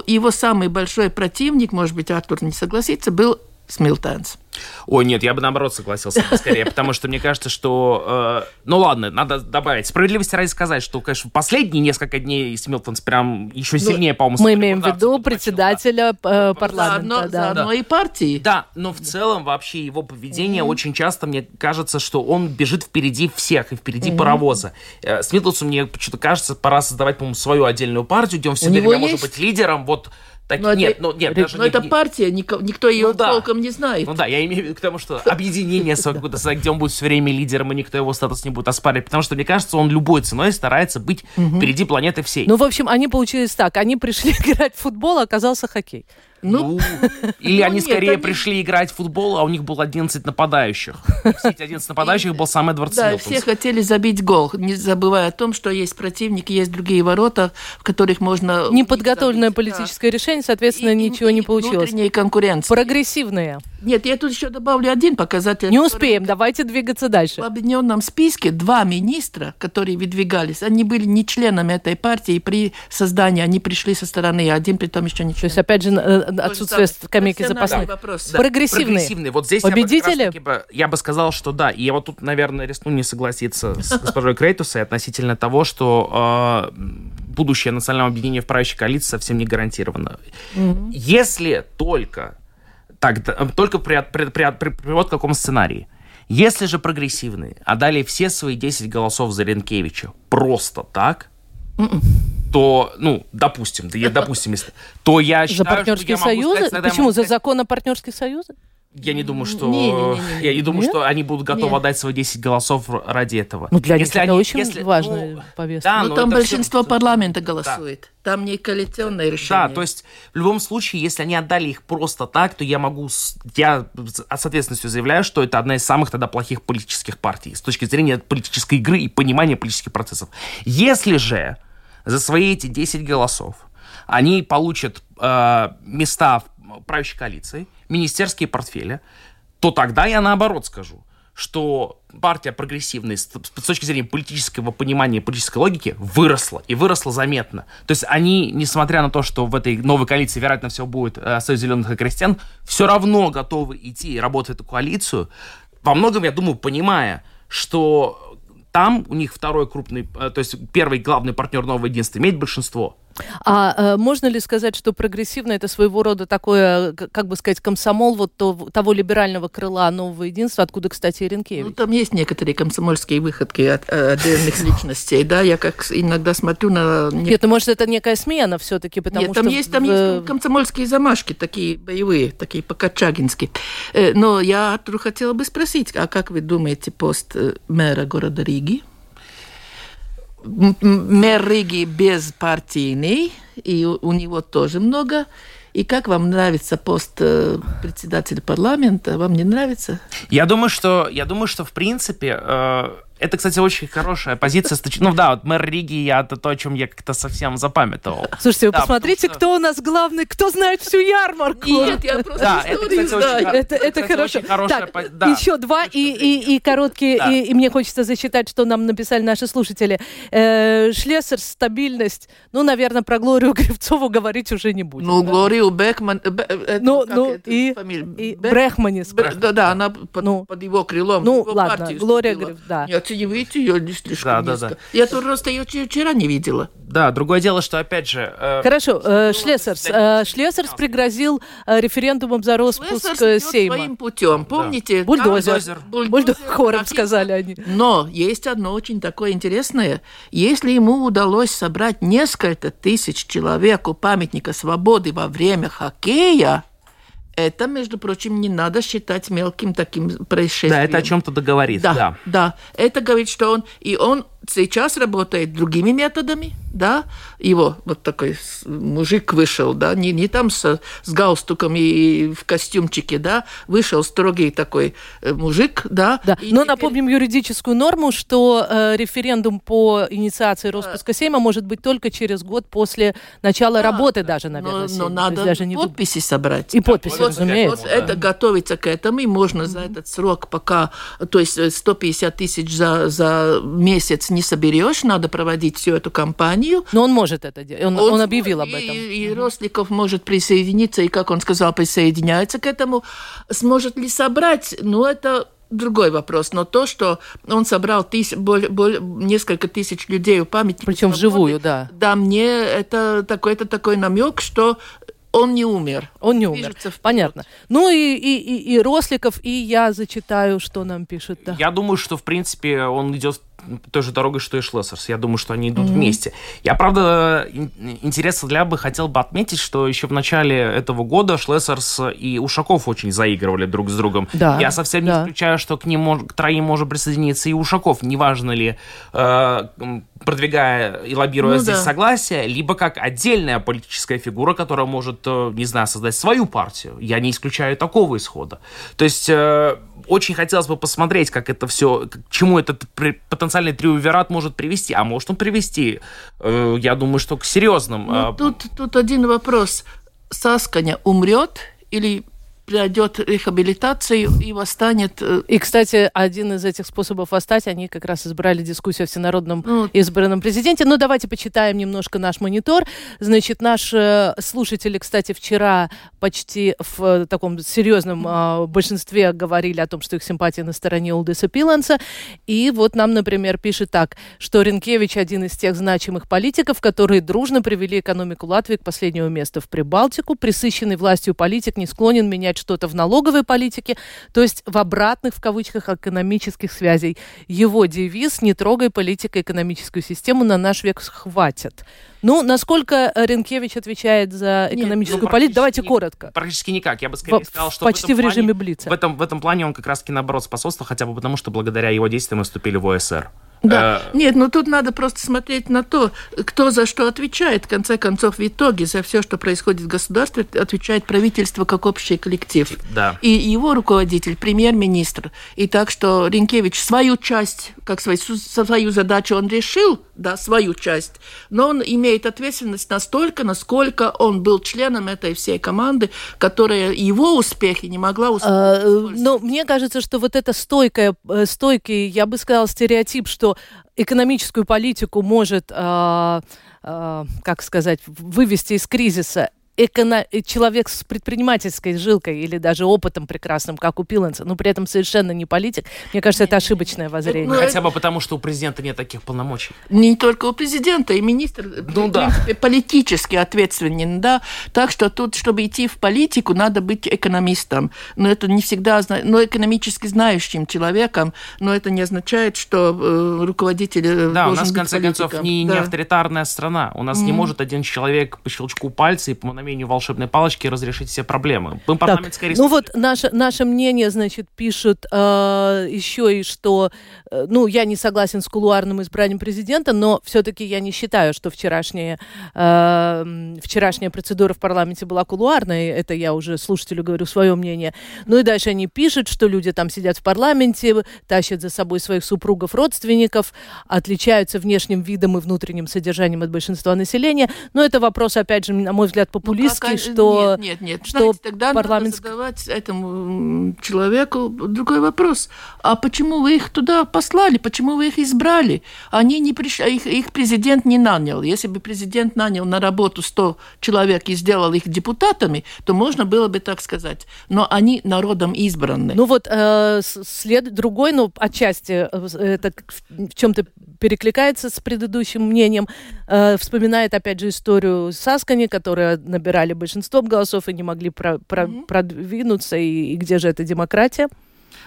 его самый большой противник, может быть, Артур не согласится, был Смилтанс. Ой, нет, я бы наоборот согласился скорее, потому что мне кажется, что... э, ну ладно, надо добавить. Справедливости ради сказать, что, конечно, последние несколько дней Смилтонс прям еще сильнее, по-моему, Мы имеем в виду председателя э, парламента. Заодно, да. заодно и партии. Да, но в целом вообще его поведение очень часто, мне кажется, что он бежит впереди всех и впереди паровоза. Э, Смитлсу, мне почему-то кажется, пора создавать, по-моему, свою отдельную партию, где он все У него время может есть? быть лидером. Вот так, Но это- нет, ну нет, даже Но не- эта не- партия, нико- никто ее Ну да. толком не знает. Ну да, я имею в виду к тому, что объединение какое-то, где он будет все время лидером, и никто его статус не будет оспаривать. Потому что, мне кажется, он любой ценой старается быть впереди планеты всей. Ну, в общем, они получились так. Они пришли играть в футбол, а оказался хоккей. Ну, Ну, или ну они нет, скорее они- пришли играть в футбол, а у них было 11 нападающих. Все эти 11 нападающих был сам Эдвард да, все хотели забить гол, не забывая о том, что есть противник, есть другие ворота, в которых можно... Неподготовленное да. политическое решение, соответственно, И- и- ничего не получилось. Внутренней конкуренции. Прогрессивные. Нет, я тут еще добавлю один показатель. Не успеем, давайте двигаться В дальше. объединенном списке два министра, которые выдвигались, они были не членами этой партии, и при создании они пришли со стороны, один при том еще не То член. есть, опять же, отсутствие скамейки запасных. вопрос. Да, Прогрессивные. Прогрессивные. Вот здесь я бы, Победители? раз-таки бы- я бы сказал, что да. И я вот тут, наверное, рискну не согласиться с госпожой Крейтусой относительно того, что э, будущее национального объединения в правящей коалиции совсем не гарантировано. Если только, тогда, э, только при, при, при, при, при вот каком сценарии. Если же прогрессивные отдали все свои 10 голосов за Ренкевича просто так, то, ну, допустим, да, я, допустим, если, то я За считаю, что партнерские я могу союзы? сказать, Почему? За закон о партнерских союзах? я не думаю, что Не-не-не-не-не. я не думаю, Нет? что они будут готовы Нет. отдать свои 10 голосов ради этого. Ну, для них Если это они- очень если- важная ну, повестка. Да, Но но там большинство всё- парламента голосует. Там не коалиционное решение. Да, то есть в любом случае, если они отдали их просто так, то я могу, я с с ответственностью заявляю, что это одна из самых тогда плохих политических партий с точки зрения политической игры и понимания политических процессов. Если же за свои эти 10 голосов они получат э, места в правящей коалиции, министерские портфели, то тогда я наоборот скажу, что партия прогрессивная с, точки зрения политического понимания, политической логики выросла, и выросла заметно. То есть они, несмотря на то, что в этой новой коалиции, вероятно, все будет э, Союз Зеленых и Крестьян, все равно готовы идти и работать в эту коалицию, во многом, я думаю, понимая, что там у них второй крупный, э, то есть первый главный партнер нового единства имеет большинство. А э, можно ли сказать, что прогрессивно это своего рода такое, как бы сказать, комсомол вот то, того либерального крыла нового единства, откуда, кстати, Иринкевич? Ну, там есть некоторые комсомольские выходки от э, отдельных личностей, да, я как иногда смотрю на... Нет, ну, может, это некая смена все-таки, потому Нет, там что... Есть, там есть комсомольские замашки, такие боевые, такие покачагинские. Э, но я Артуру хотела бы спросить, а как вы думаете, пост мэра города Риги? Мэр Риги безпартийный, и у него тоже много. И как вам нравится пост э, председателя парламента? Вам не нравится? Я думаю, что я думаю, что в принципе э, это, кстати, очень хорошая позиция. Ну да, вот мэр Риги, я это то, о чем я как-то совсем запамятовал. Слушайте, вы да, посмотрите, что... кто у нас главный, кто знает всю ярмарку. Нет, я просто да, это, кстати, знаю. Это, это кстати, хорошо. Очень хорошая так, да. Еще два, и, и, и короткие, да. и, и мне хочется засчитать, что нам написали наши слушатели. Э, Шлессер, стабильность. Ну, наверное, про Глорию Гривцову говорить уже не будем. Ну, да? Глорию Бекман... Б, это, ну, ну и, и Брехманис. Да, да, она под, ну, под его крылом. Ну, ладно, Глория Грив, да. Нет, оцениваете ее не слишком да, низко. Да, да. Я тут просто ее вчера не видела. Да, другое дело, что опять же... Э, Хорошо, э, Шлессерс. Э, Шлессерс пригрозил э, референдумом за распуск Шлессерс Сейма. своим путем, помните? Да. Бульдозер. Бульдозер. Бульдозер. Хором сказали они. Но есть одно очень такое интересное. Если ему удалось собрать несколько тысяч человек у памятника свободы во время хоккея, это, между прочим, не надо считать мелким таким происшествием. Да, это о чем-то договорит. Да, да, да. Это говорит, что он... И он сейчас работает другими методами, да, его вот такой мужик вышел, да, не, не там с, с галстуком и в костюмчике, да, вышел строгий такой э, мужик, да. да. Но теперь... напомним юридическую норму, что э, референдум по инициации распуска Сейма может быть только через год после начала да, работы даже, наверное, Но, но надо даже не подписи собрать. И подписи, вот, разумеется. Вот это готовится к этому, и можно за этот срок пока, то есть 150 э, тысяч за, за месяц не соберешь, надо проводить всю эту кампанию. Но он может это делать, он, он, он объявил об этом. И, и Росликов может присоединиться, и, как он сказал, присоединяется к этому. Сможет ли собрать? Ну, это другой вопрос. Но то, что он собрал тыс... более, более, несколько тысяч людей у памятника... Причем вживую, да. Да, мне это такой-то такой намек, что он не умер. Он не умер. Понятно. Ну и, и, и, и Росликов, и я зачитаю, что нам пишет. Да. Я думаю, что, в принципе, он идет той же дорогой, что и Шлессерс. Я думаю, что они идут mm-hmm. вместе. Я, правда, интересно для бы хотел бы отметить, что еще в начале этого года Шлессерс и Ушаков очень заигрывали друг с другом. Да, Я совсем да. не исключаю, что к ним к троим может присоединиться и Ушаков. Неважно ли, э, продвигая и лоббируя ну, здесь да. согласие, либо как отдельная политическая фигура, которая может, э, не знаю, создать свою партию. Я не исключаю такого исхода. То есть э, очень хотелось бы посмотреть, как это все, к чему этот потенциальный триумвират может привести. А может он привести, э, я думаю, что к серьезным. Ну, тут, тут один вопрос. Сасканя умрет или пройдет реабилитацию и восстанет. Э, и, кстати, один из этих способов восстать, они как раз избрали дискуссию о всенародном ну, избранном президенте. Ну, давайте почитаем немножко наш монитор. Значит, наши слушатели, кстати, вчера почти в э, таком серьезном э, большинстве говорили о том, что их симпатия на стороне Улдеса Пиланса. И вот нам, например, пишет так, что Ренкевич один из тех значимых политиков, которые дружно привели экономику Латвии к последнему месту в Прибалтику. Присыщенный властью политик не склонен менять что-то в налоговой политике, то есть в обратных, в кавычках, экономических связей. Его девиз «Не трогай политико-экономическую систему, на наш век хватит». Ну, насколько Ренкевич отвечает за экономическую Нет, ну, политику? Давайте коротко. Практически никак. Я бы скорее в, сказал, что почти в, в режиме плане, Блица. В этом, в этом плане он как раз-таки, наоборот, способствовал, хотя бы потому, что благодаря его действиям мы вступили в ОСР. Да. Э... Нет, ну тут надо просто смотреть на то, кто за что отвечает. В конце концов, в итоге за все, что происходит в государстве, отвечает правительство как общий коллектив. Да. И его руководитель, премьер-министр. И так что Ренкевич свою часть, как свою, свою задачу он решил, да, свою часть, но он имеет ответственность настолько, насколько он был членом этой всей команды, которая его успехи не могла успеть. А, но мне кажется, что вот это стойкое, э, стойкий, я бы сказала, стереотип, что что экономическую политику может, э, э, как сказать, вывести из кризиса эконом... человек с предпринимательской жилкой или даже опытом прекрасным, как у Пиланса, но при этом совершенно не политик, мне кажется, это ошибочное воззрение. Ну, Хотя бы потому, что у президента нет таких полномочий. Не только у президента, и министр, ну, в да. принципе, политически ответственен, да. Так что тут, чтобы идти в политику, надо быть экономистом. Но это не всегда, но экономически знающим человеком, но это не означает, что э, руководитель э, Да, у нас, в конце концов, не, да. не авторитарная страна. У нас mm-hmm. не может один человек по щелчку пальца и по мановению волшебной палочки разрешить все проблемы. Мы парламентская так, Ну вот наше, наше мнение, значит, пишут э, еще и, что, э, ну, я не согласен с кулуарным избранием президента, но все-таки я не считаю, что вчерашняя, э, вчерашняя процедура в парламенте была кулуарной. Это я уже слушателю говорю свое мнение. Ну и дальше они пишут, что люди там сидят в парламенте, тащат за собой своих супругов, родственников, отличаются внешним видом и внутренним содержанием от большинства населения. Но это вопрос, опять же, на мой взгляд, ну, популистский, ну, что, нет, нет, нет. что Знаете, тогда парламент... надо задавать этому человеку другой вопрос. А почему вы их туда послали? Почему вы их избрали? Они не пришли, их, их президент не нанял. Если бы президент нанял на работу 100 человек и сделал их депутатами, то можно было бы так сказать. Но они народом избраны. Ну вот э, след другой, но отчасти э, это в чем-то перекликается с предыдущим мнением. Э, вспоминает опять же историю Саскани, которые набирали большинством голосов и не могли про, про, mm-hmm. продвинуться. И, и где же эта демократия?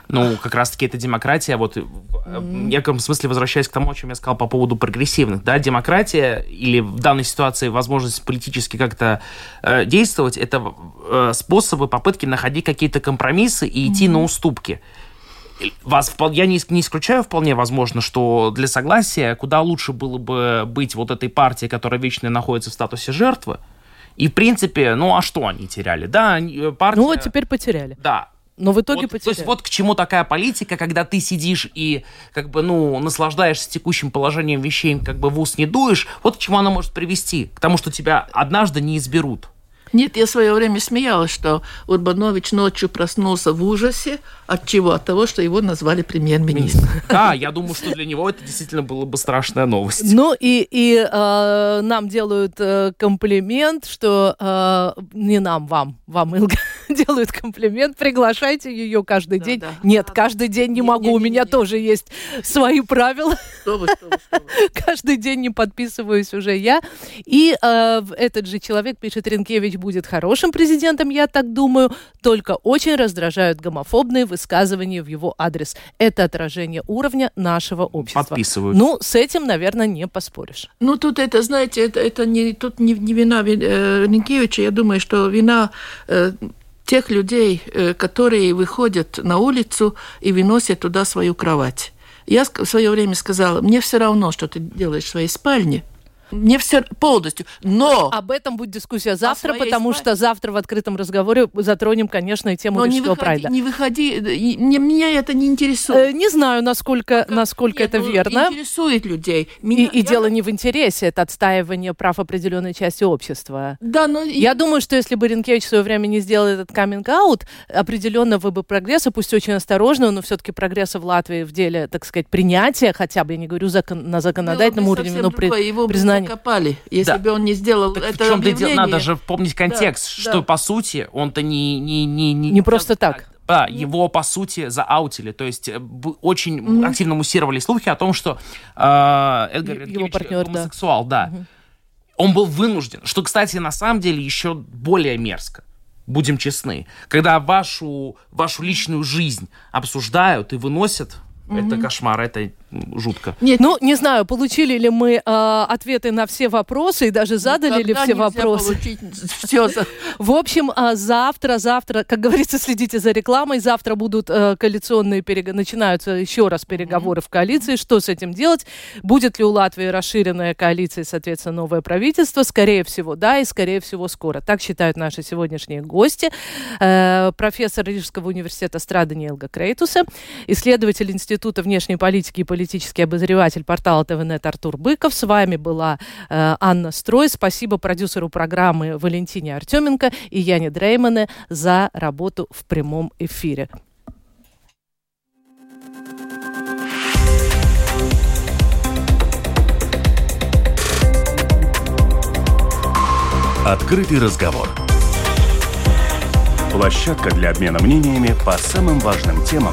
Ну, как раз-таки это демократия, вот mm-hmm. в неком смысле возвращаясь к тому, о чем я сказал по поводу прогрессивных, да, демократия или в данной ситуации возможность политически как-то э, действовать, это э, способы, попытки находить какие-то компромиссы и идти mm-hmm. на уступки. Вас, я не, не исключаю вполне возможно, что для согласия куда лучше было бы быть вот этой партией, которая вечно находится в статусе жертвы, и, в принципе, ну а что они теряли? Да, э, партия... Ну вот теперь потеряли. Да, но в итоге вот, потеряли. То есть вот к чему такая политика, когда ты сидишь и как бы, ну, наслаждаешься текущим положением вещей, как бы в ус не дуешь, вот к чему она может привести? К тому, что тебя однажды не изберут. Нет, я в свое время смеялась, что Урбанович ночью проснулся в ужасе. От чего? От того, что его назвали премьер-министром. Да, я думаю, что для него это действительно была бы страшная новость. Ну и, и э, нам делают э, комплимент, что э, не нам, вам, вам, Илга, делают комплимент, приглашайте ее каждый да, день. Да. Нет, да, каждый день не, не могу, не, не, у меня не, тоже есть свои правила. Что вы, что вы, что вы. Каждый день не подписываюсь уже я. И э, этот же человек пишет, Ренкевич будет хорошим президентом, я так думаю, только очень раздражают гомофобные высказывания в его адрес. Это отражение уровня нашего общества. Подписывают. Ну, с этим, наверное, не поспоришь. Ну, тут это, знаете, это, это не, тут не, не вина э, Ренкевича, я думаю, что вина э, тех людей, э, которые выходят на улицу и выносят туда свою кровать. Я в свое время сказала, мне все равно, что ты делаешь в своей спальне, мне все полностью. Но... Об этом будет дискуссия завтра, потому спальне... что завтра в открытом разговоре затронем, конечно, и тему Но не выходи, прайда. Не выходи, не, меня это не интересует. Э, не знаю, насколько, как, насколько нет, это верно. Интересует людей. Меня, и, и я... дело не в интересе, это отстаивание прав определенной части общества. Да, но... Я и... думаю, что если бы Ренкевич в свое время не сделал этот каминг-аут, определенно вы бы прогресса, пусть очень осторожно, но все-таки прогресса в Латвии в деле, так сказать, принятия, хотя бы, я не говорю закон, на законодательном уровне, но при, признания закопали, если да. бы он не сделал так это в чем объявление. Надо же помнить контекст, да, что да. по сути он-то не не не не, не просто так. Да, его, по сути, зааутили. То есть э, очень mm-hmm. активно муссировали слухи о том, что э, Эдгар его партнер, гомосексуал, да. да. Mm-hmm. Он был вынужден, что, кстати, на самом деле еще более мерзко. Будем честны. Когда вашу, вашу личную жизнь обсуждают и выносят, mm-hmm. это кошмар, это жутко. Нет, ну, не знаю, получили ли мы э, ответы на все вопросы и даже задали Никогда ли все вопросы. Все за... В общем, э, завтра, завтра, как говорится, следите за рекламой. Завтра будут э, коалиционные переговоры, начинаются еще раз переговоры mm-hmm. в коалиции. Что с этим делать? Будет ли у Латвии расширенная коалиция, соответственно, новое правительство? Скорее всего, да, и скорее всего скоро. Так считают наши сегодняшние гости. Э, профессор Рижского университета Страда Нелга Крейтуса, исследователь Института внешней политики и политический обозреватель портала ТВНет Артур Быков. С вами была э, Анна Строй. Спасибо продюсеру программы Валентине Артеменко и Яне Дреймане за работу в прямом эфире. Открытый разговор. Площадка для обмена мнениями по самым важным темам